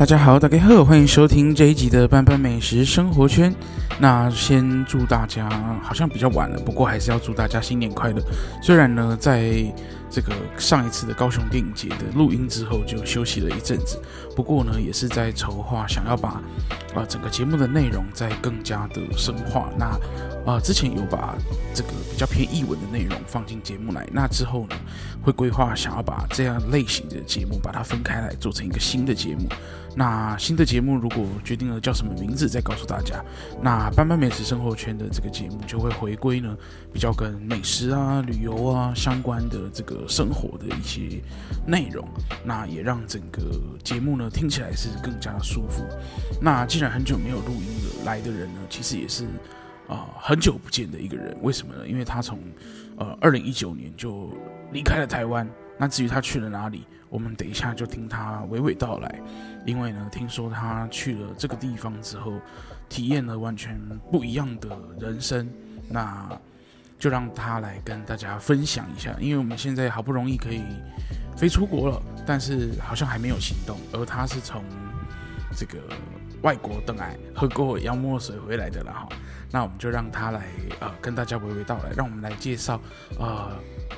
大家好，大家好，欢迎收听这一集的班班美食生活圈。那先祝大家，好像比较晚了，不过还是要祝大家新年快乐。虽然呢，在这个上一次的高雄电影节的录音之后就休息了一阵子，不过呢，也是在筹划，想要把、呃、整个节目的内容再更加的深化。那啊、呃，之前有把这个比较偏译文的内容放进节目来，那之后呢，会规划想要把这样类型的节目把它分开来做成一个新的节目。那新的节目如果决定了叫什么名字，再告诉大家。那斑斑美食生活圈的这个节目就会回归呢，比较跟美食啊、旅游啊相关的这个生活的一些内容。那也让整个节目呢听起来是更加的舒服。那既然很久没有录音了，来的人呢其实也是啊、呃、很久不见的一个人。为什么呢？因为他从呃二零一九年就离开了台湾。那至于他去了哪里，我们等一下就听他娓娓道来。因为呢，听说他去了这个地方之后，体验了完全不一样的人生，那就让他来跟大家分享一下。因为我们现在好不容易可以飞出国了，但是好像还没有行动。而他是从这个外国登来喝过洋墨水回来的了哈。那我们就让他来呃跟大家娓娓道来，让我们来介绍呃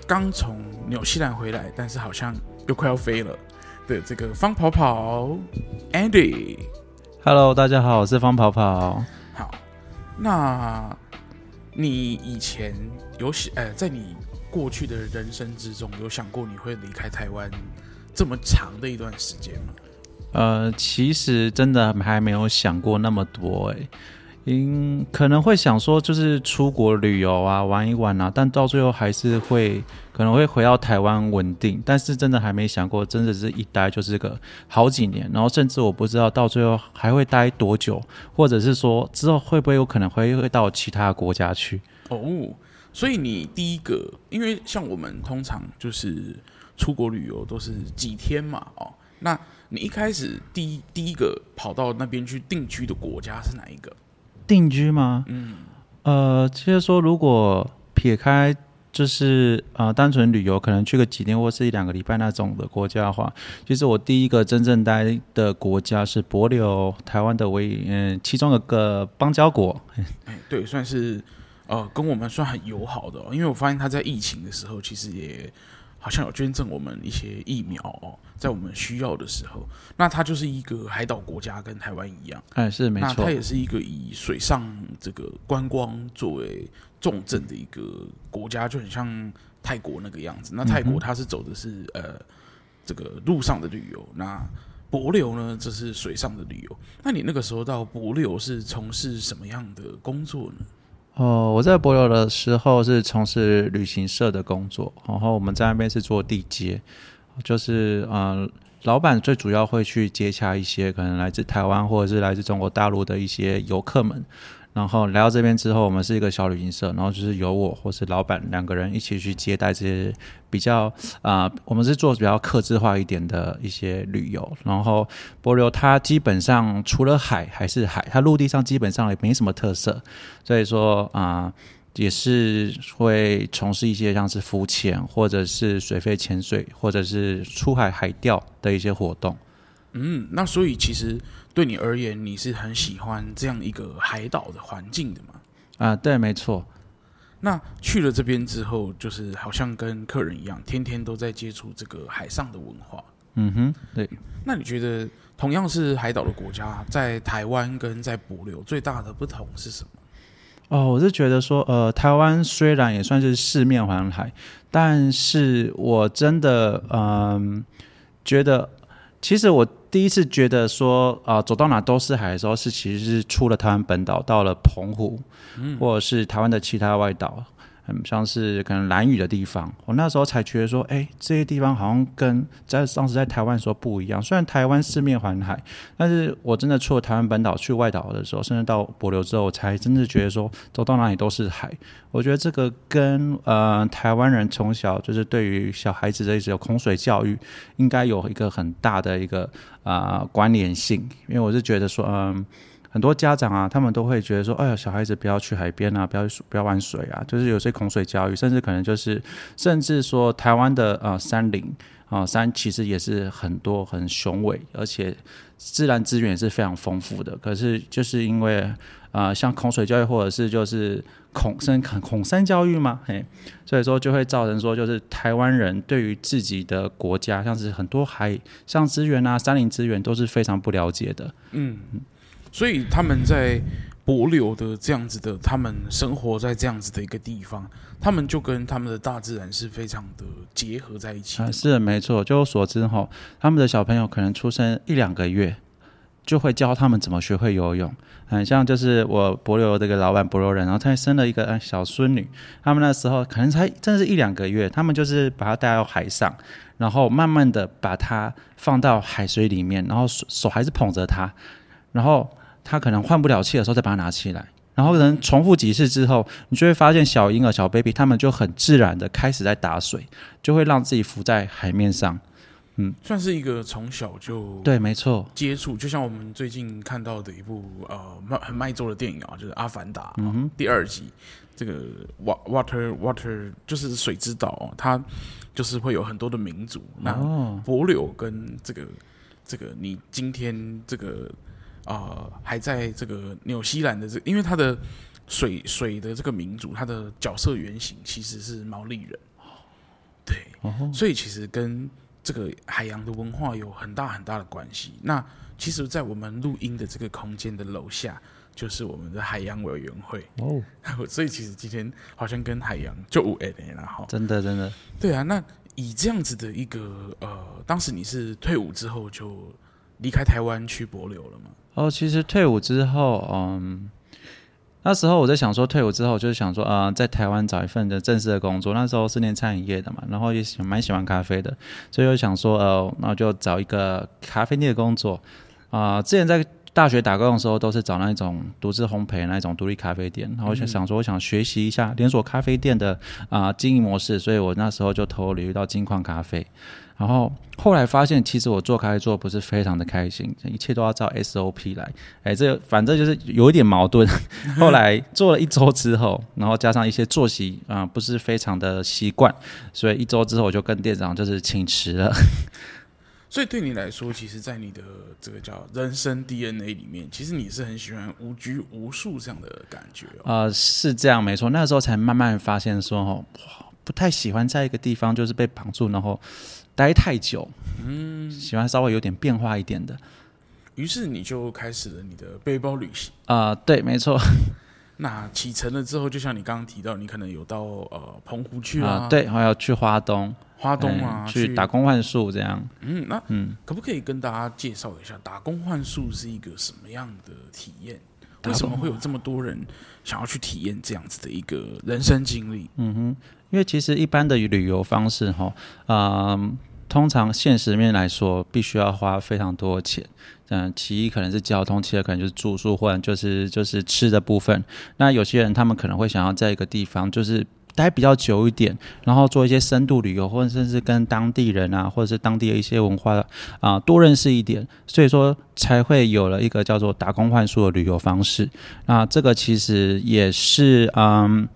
刚从纽西兰回来，但是好像又快要飞了。的，这个方跑跑，Andy，Hello，大家好，我是方跑跑。好，那你以前有想，呃，在你过去的人生之中，有想过你会离开台湾这么长的一段时间吗？呃，其实真的还没有想过那么多，哎。嗯，可能会想说，就是出国旅游啊，玩一玩啊，但到最后还是会可能会回到台湾稳定。但是真的还没想过，真的是一待就是个好几年，然后甚至我不知道到最后还会待多久，或者是说之后会不会有可能会会到其他国家去。哦，所以你第一个，因为像我们通常就是出国旅游都是几天嘛，哦，那你一开始第一第一个跑到那边去定居的国家是哪一个？定居吗？嗯，呃，其实说如果撇开就是呃单纯旅游，可能去个几天或是一两个礼拜那种的国家的话，其实我第一个真正待的国家是帛琉，台湾的唯一嗯其中一个邦交国。哎，对，算是呃跟我们算很友好的哦，因为我发现他在疫情的时候其实也。好像有捐赠我们一些疫苗哦，在我们需要的时候，那它就是一个海岛国家，跟台湾一样，哎，是没错。那它也是一个以水上这个观光作为重镇的一个国家，就很像泰国那个样子。那泰国它是走的是、嗯、呃这个路上的旅游，那帛琉呢，这是水上的旅游。那你那个时候到帛琉是从事什么样的工作呢？哦，我在帛琉的时候是从事旅行社的工作，然后我们在那边是做地接，就是嗯、老板最主要会去接洽一些可能来自台湾或者是来自中国大陆的一些游客们。然后来到这边之后，我们是一个小旅行社，然后就是由我或是老板两个人一起去接待这些比较啊、我们是做比较客制化一点的一些旅游。然后波流它基本上除了海还是海，它陆地上基本上也没什么特色，所以说啊、也是会从事一些像是浮潜或者是水肺潜水或者是出海海钓的一些活动。嗯，那所以其实。对你而言，你是很喜欢这样一个海岛的环境的吗？啊，对，没错。那去了这边之后，就是好像跟客人一样，天天都在接触这个海上的文化。嗯哼，对。那你觉得，同样是海岛的国家，在台湾跟在帛琉最大的不同是什么？哦，我是觉得说，呃，台湾虽然也算是四面环海，但是我真的，嗯、呃，觉得。其实我第一次觉得说啊、呃，走到哪都是海的时候，是其实是出了台湾本岛，到了澎湖，嗯、或者是台湾的其他外岛。像是可能兰屿的地方，我那时候才觉得说，哎，这些地方好像跟在当时在台湾的时候不一样。虽然台湾四面环海，但是我真的出了台湾本岛去外岛的时候，甚至到柏流之后，我才真的觉得说，走到哪里都是海。我觉得这个跟呃台湾人从小就是对于小孩子的一种孔水教育，应该有一个很大的一个啊、关联性。因为我是觉得说，嗯、很多家长啊，他们都会觉得说：“哎呀，小孩子不要去海边啊，不要不要玩水啊。”就是有些恐水教育，甚至可能就是，甚至说台湾的呃山林啊，山其实也是很多很雄伟，而且自然资源也是非常丰富的。可是就是因为啊、像孔水教育或者是就是孔山孔山教育嘛，嘿，所以说就会造成说，就是台湾人对于自己的国家，像是很多海上资源啊、山林资源都是非常不了解的。嗯，所以他们在。博流的这样子的，他们生活在这样子的一个地方，他们就跟他们的大自然是非常的结合在一起。啊，是，没错。就我所知哈，他们的小朋友可能出生一两个月，就会教他们怎么学会游泳。很像就是我帛琉这个老板帛琉人，然后他生了一个小孙女，他们那时候可能才真是一两个月，他们就是把他带到海上，然后慢慢的把他放到海水里面，然后手手还是捧着他，然后。他可能换不了气的时候，再把它拿起来，然后可能重复几次之后，你就会发现小婴儿、小 baby 他们就很自然的开始在打水，就会让自己浮在海面上。嗯，算是一个从小就对，没错，接触，就像我们最近看到的一部呃卖很卖座的电影啊，就是《阿凡达》嗯哼。第二集，这个 Water Water 就是水之岛哦，它就是会有很多的民族，那帛琉跟这个这个你今天这个。啊、呃，还在这个纽西兰的这个，因为它的水水的这个民族，它的角色原型其实是毛利人，对，哦、所以其实跟这个海洋的文化有很大很大的关系。那其实，在我们录音的这个空间的楼下，就是我们的海洋委员会。哦，所以其实今天好像跟海洋就无关联了哈，真的真的，对啊。那以这样子的一个呃，当时你是退伍之后就离开台湾去柏流了吗？哦，其实退伍之后，嗯，那时候我在想说，退伍之后就是想说，啊、在台湾找一份的正式的工作。那时候是念餐饮业的嘛，然后也喜蛮喜欢咖啡的，所以我想说，呃，那我就找一个咖啡店的工作。啊、之前在大学打工的时候，都是找那种独自烘焙那种独立咖啡店。然后我就想说，我想学习一下连锁咖啡店的啊、呃、经营模式，所以我那时候就投履历到金矿咖啡。然后后来发现，其实我做咖啡做不是非常的开心，一切都要照 SOP 来。哎，这反正就是有一点矛盾。后来做了一周之后，然后加上一些作息啊、呃，不是非常的习惯，所以一周之后我就跟店长就是请辞了。所以对你来说，其实，在你的这个叫人生 DNA 里面，其实你是很喜欢无拘无束这样的感觉、呃，是这样，没错。那时候才慢慢发现说，哦，不太喜欢在一个地方就是被绑住，然后。待太久，嗯，喜欢稍微有点变化一点的，于是你就开始了你的背包旅行啊、呃，对，没错。那启程了之后，就像你刚刚提到，你可能有到呃澎湖去啊、呃，对，还要去花东，花东啊，去打工换宿这样。嗯，那嗯，可不可以跟大家介绍一下打工换宿是一个什么样的体验？为什么会有这么多人想要去体验这样子的一个人生经历？嗯哼。因为其实一般的旅游方式，哈，嗯，通常现实面来说，必须要花非常多钱。嗯，其一可能是交通，其二可能就是住宿，或者就是就是吃的部分。那有些人他们可能会想要在一个地方就是待比较久一点，然后做一些深度旅游，或者甚至跟当地人啊，或者是当地的一些文化啊多认识一点。所以说才会有了一个叫做打工换宿的旅游方式。那这个其实也是嗯。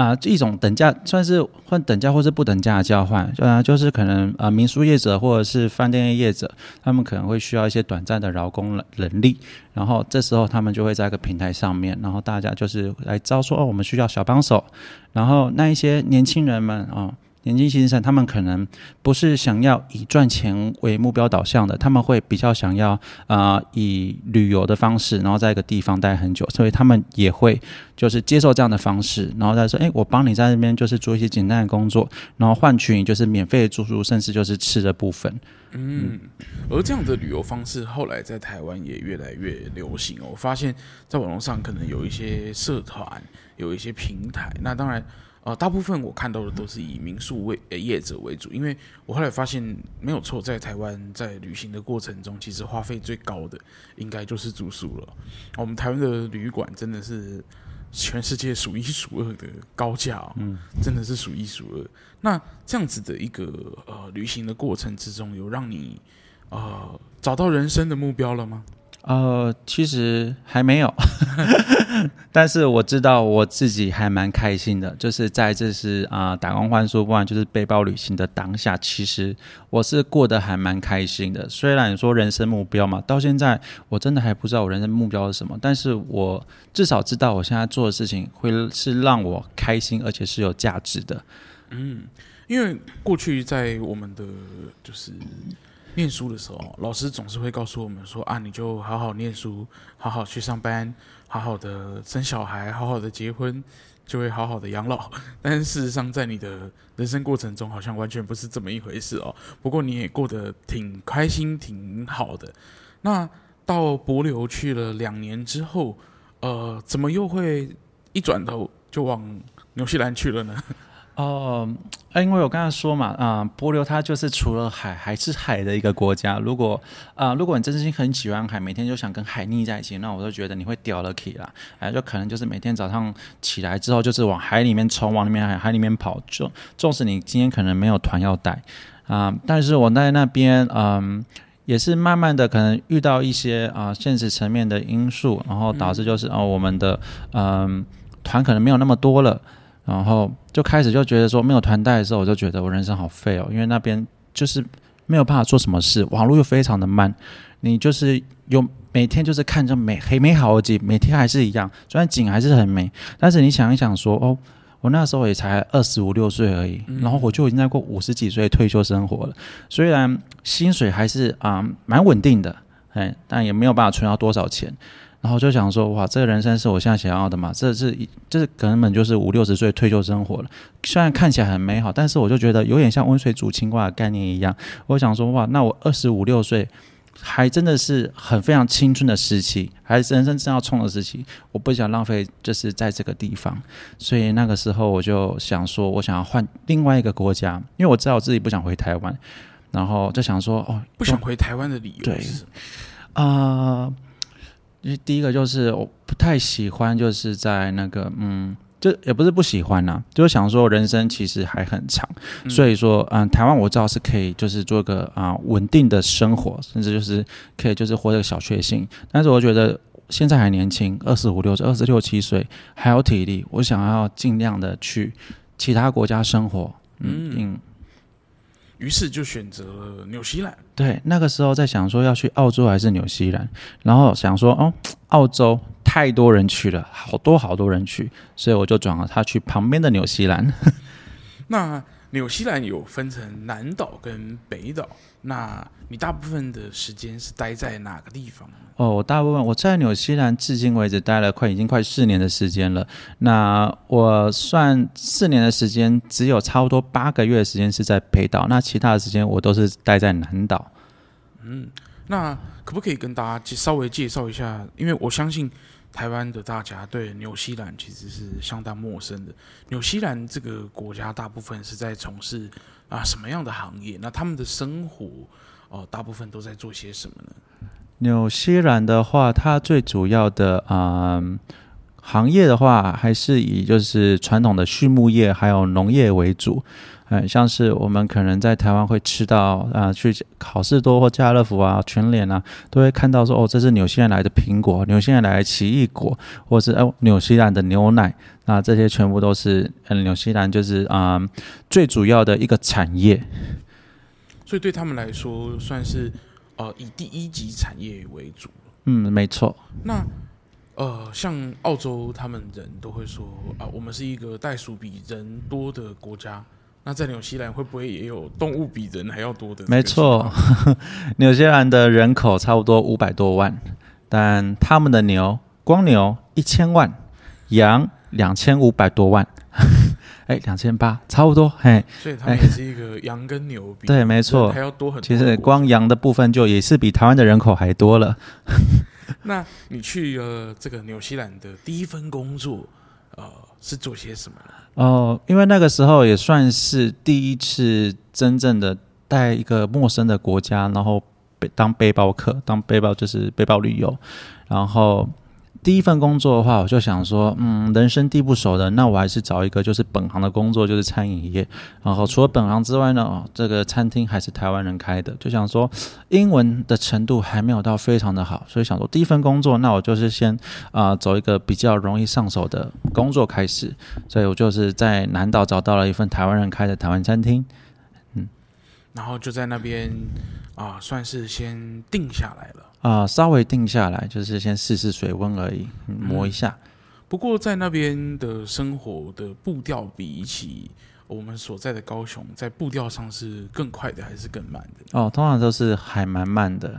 啊，一种等价算是换等价或是不等价的交换，啊，就是可能啊民宿业者或者是饭店业者，他们可能会需要一些短暂的劳工人力，然后这时候他们就会在一个平台上面，然后大家就是来招说哦，我们需要小帮手，然后那一些年轻人们啊。哦年轻先生，他们可能不是想要以赚钱为目标导向的，他们会比较想要啊、以旅游的方式，然后在一个地方待很久，所以他们也会就是接受这样的方式，然后再说，哎，我帮你在那边就是做一些简单的工作，然后换取你就是免费的住宿，甚至就是吃的部分。嗯，而这样的旅游方式后来在台湾也越来越流行哦。我发现，在网络上可能有一些社团，有一些平台，那当然。呃，大部分我看到的都是以民宿为呃业者为主，因为我后来发现没有错，在台湾在旅行的过程中，其实花费最高的应该就是住宿了。我们台湾的旅馆真的是全世界数一数二的高价哦，嗯，真的是数一数二。那这样子的一个呃旅行的过程之中，有让你呃找到人生的目标了吗？呃，其实还没有，但是我知道我自己还蛮开心的，就是在这是啊、呃、打工换宿，不然就是背包旅行的当下，其实我是过得还蛮开心的。虽然说人生目标嘛，到现在我真的还不知道我人生目标是什么，但是我至少知道我现在做的事情会是让我开心，而且是有价值的。嗯，因为过去在我们的就是。念书的时候，老师总是会告诉我们说：“啊，你就好好念书，好好去上班，好好的生小孩，好好的结婚，就会好好的养老。”但是事实上，在你的人生过程中，好像完全不是这么一回事哦。不过你也过得挺开心，挺好的。那到帛琉去了两年之后，呃，怎么又会一转头就往纽西兰去了呢？哦，因为我刚才说嘛，啊、呃，帛琉它就是除了海还是海的一个国家。如果啊、如果你真心很喜欢海，每天就想跟海腻在一起，那我就觉得你会掉了去啦。哎，就可能就是每天早上起来之后，就是往海里面冲，往里面海海里面跑。就纵使你今天可能没有团要带啊、但是我在那边，嗯、也是慢慢的可能遇到一些啊、现实层面的因素，然后导致就是哦、我们的嗯、团可能没有那么多了。然后就开始就觉得说没有团带的时候，我就觉得我人生好废哦，因为那边就是没有办法做什么事，网络又非常的慢，你就是有每天就是看着美很美好的景，每天还是一样，虽然景还是很美，但是你想一想说哦，我那时候也才二十五六岁而已，然后我就已经在过五十几岁退休生活了，虽然薪水还是啊、蛮稳定的，哎，但也没有办法存到多少钱。然后就想说，哇，这个人生是我现在想要的嘛？这是这是根本就是五六十岁退休生活了。虽然看起来很美好，但是我就觉得有点像温水煮青蛙的概念一样。我想说，哇，那我二十五六岁还真的是很非常青春的时期，还是人生正要冲的时期。我不想浪费，就是在这个地方。所以那个时候我就想说，我想要换另外一个国家，因为我知道我自己不想回台湾。然后就想说，哦，不想回台湾的理由是啊。呃因为第一个就是我不太喜欢，就是在那个嗯，就也不是不喜欢呐、啊，就是想说人生其实还很长，嗯、所以说嗯，台湾我知道是可以，就是做个啊、呃、稳定的生活，甚至就是可以就是活得小确幸。但是我觉得现在还年轻，二十五六岁、二十六七岁还有体力，我想要尽量的去其他国家生活，嗯。嗯于是就选择了纽西兰。对，那个时候在想说要去澳洲还是纽西兰，然后想说哦，澳洲太多人去了，好多好多人去，所以我就转了他去旁边的纽西兰。那纽西兰有分成南岛跟北岛，那你大部分的时间是待在哪个地方？哦，我大部分我在纽西兰至今为止待了快已经快四年的时间了。那我算四年的时间，只有差不多八个月的时间是在北岛，那其他的时间我都是待在南岛。嗯，那可不可以跟大家稍微介绍一下？因为我相信台湾的大家对纽西兰其实是相当陌生的。纽西兰这个国家大部分是在从事啊什么样的行业？那他们的生活哦，大部分都在做些什么呢？纽西兰的话，它最主要的啊、行业的话，还是以就是传统的畜牧业还有农业为主。嗯，像是我们可能在台湾会吃到啊、呃，去好市多或家乐福啊、全联啊，都会看到说哦，这是纽西兰来的苹果，纽西兰来的奇异果，或是哦纽西兰的牛奶。那这些全部都是嗯，纽西兰就是啊、呃、最主要的一个产业。所以对他们来说，算是。呃，以第一级产业为主。嗯，没错。那呃，像澳洲，他们人都会说啊、呃，我们是一个袋鼠比人多的国家。那在纽西兰会不会也有动物比人还要多的？没错，纽西兰的人口差不多五百多万，但他们的牛，光牛一千万，羊两千五百多万。哎，两千八差不多，嘿，所以它也是一个羊跟牛比，对，没错，还要多很多。其实光羊的部分就也是比台湾的人口还多了。那你去了这个纽西兰的第一份工作，呃，是做些什么？哦、因为那个时候也算是第一次真正的带一个陌生的国家，然后背当背包客，当背包就是背包旅游，然后第一份工作的话，我就想说，嗯，人生地不熟的，那我还是找一个就是本行的工作，就是餐饮业。然后除了本行之外呢，哦，这个餐厅还是台湾人开的，就想说英文的程度还没有到非常的好，所以想说第一份工作，那我就是先啊、走一个比较容易上手的工作开始。所以我就是在南岛找到了一份台湾人开的台湾餐厅，嗯，然后就在那边啊、呃，算是先定下来了。啊、呃，稍微定下来，就是先试试水温而已，磨一下。嗯、不过在那边的生活的步调比起我们所在的高雄，在步调上是更快的还是更慢的？哦，通常都是还蛮慢的。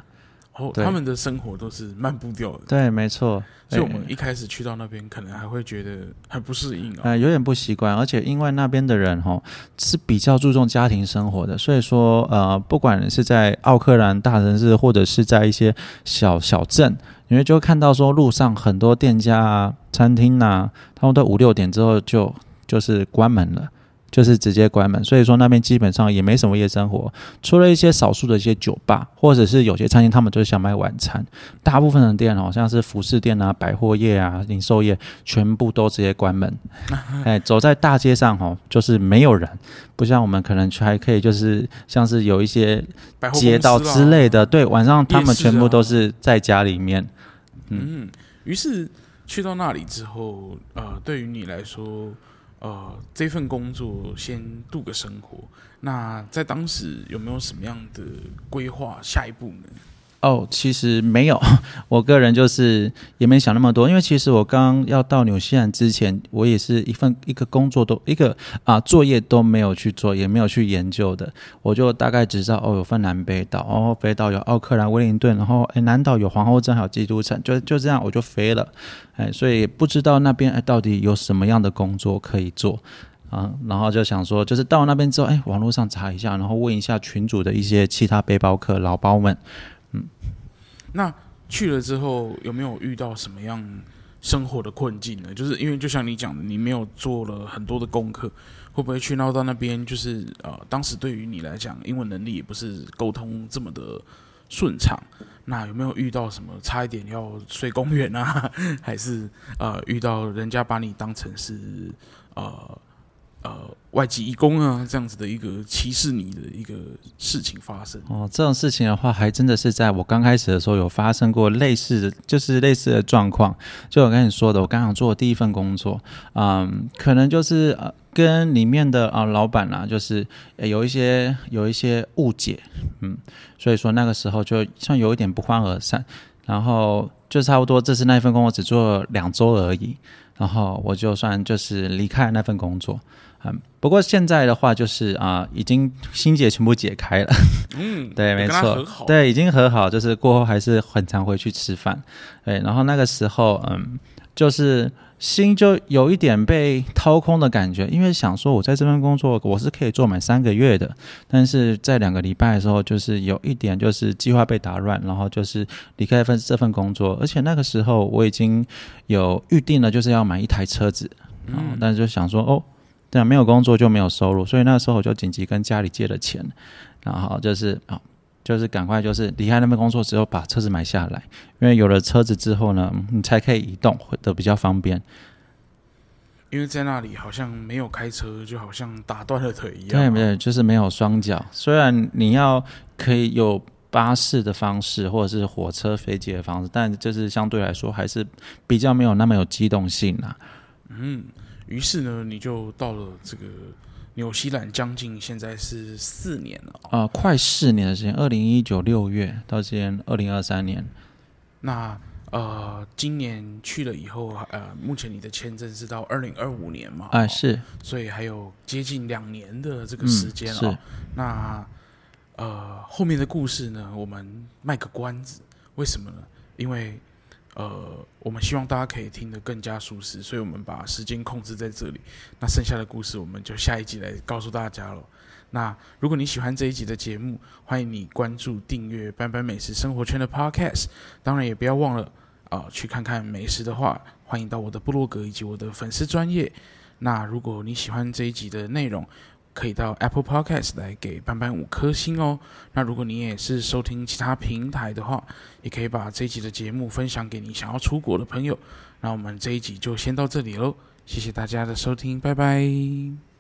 哦，他们的生活都是慢步调的。对，没错。所以我们一开始去到那边，可能还会觉得很不适应啊、哦呃，有点不习惯。而且因为那边的人哈是比较注重家庭生活的，所以说呃，不管是在奥克兰大城市，或者是在一些小小镇，你会就会看到说路上很多店家啊、餐厅啊，他们都五六点之后就就是关门了。就是直接关门，所以说那边基本上也没什么夜生活，除了一些少数的一些酒吧，或者是有些餐厅，他们就是想卖晚餐。大部分的店好像是服饰店啊、百货业啊、零售业，全部都直接关门。哎，走在大街上哦，就是没有人，不像我们可能还可以，就是像是有一些街道之类的，对，晚上他们全部都是在家里面。嗯，于是去到那里之后，呃，对于你来说。呃，这份工作先度个生活。那在当时有没有什么样的规划下一步呢？哦，其实没有，我个人就是也没想那么多，因为其实我刚要到纽西兰之前，我也是一份一个工作都一个啊作业都没有去做，也没有去研究的，我就大概只知道哦，有份南北岛，哦，北岛有奥克兰、威灵顿，然后哎，南岛有皇后镇还有基督城，就就这样我就飞了，哎，所以不知道那边哎到底有什么样的工作可以做啊，然后就想说，就是到那边之后，哎，网络上查一下，然后问一下群主的一些其他背包客老包们。嗯，那去了之后有没有遇到什么样生活的困境呢？就是因为就像你讲的，你没有做了很多的功课，会不会去闹到那边？就是呃，当时对于你来讲，英文能力也不是沟通这么的顺畅。那有没有遇到什么差一点要睡公园啊？还是呃遇到人家把你当成是呃？呃，外籍移工啊，这样子的一个歧视你的一个事情发生哦。这种事情的话，还真的是在我刚开始的时候有发生过类似的，就是类似的状况。就我跟你说的，我刚刚做第一份工作，嗯，可能就是呃，跟里面的啊、老板啊，就是有一些有一些误解，嗯，所以说那个时候就像有一点不欢而散，然后就差不多，这是那一份工作只做两周而已，然后我就算就是离开那份工作。嗯，不过现在的话就是啊、呃，已经心结全部解开了。嗯，对，没错，对，已经和好，就是过后还是很常回去吃饭。对，然后那个时候，嗯，就是心就有一点被掏空的感觉，因为想说我在这份工作我是可以做满三个月的，但是在两个礼拜的时候，就是有一点就是计划被打乱，然后就是离开份这份工作，而且那个时候我已经有预定了，就是要买一台车子，嗯，但是就想说哦。对啊，没有工作就没有收入，所以那时候我就紧急跟家里借了钱，然后就是啊，就是赶快就是离开那份工作之后把车子买下来，因为有了车子之后呢，你才可以移动，会的比较方便。因为在那里好像没有开车，就好像打断了腿一样。对，没有，就是没有双脚。虽然你要可以有巴士的方式，或者是火车、飞机的方式，但就是相对来说还是比较没有那么有机动性啊。嗯。于是呢，你就到了这个纽西兰，将近现在是四年了啊、呃，快四年的时间。二零一九六月到今年二零二三年，那呃，今年去了以后，呃，目前你的签证是到二零二五年嘛？哎、呃，是，所以还有接近两年的这个时间啊、嗯。那呃，后面的故事呢，我们卖个关子，为什么呢？因为。呃，我们希望大家可以听得更加舒适，所以我们把时间控制在这里。那剩下的故事，我们就下一集来告诉大家了。那如果你喜欢这一集的节目，欢迎你关注、订阅“班班美食生活圈”的 Podcast。当然，也不要忘了啊、去看看美食的话，欢迎到我的部落格以及我的粉丝专页。那如果你喜欢这一集的内容，可以到 Apple Podcast 来给班班五颗星哦。那如果你也是收听其他平台的话，也可以把这一集的节目分享给你想要出国的朋友。那我们这一集就先到这里喽，谢谢大家的收听，拜拜。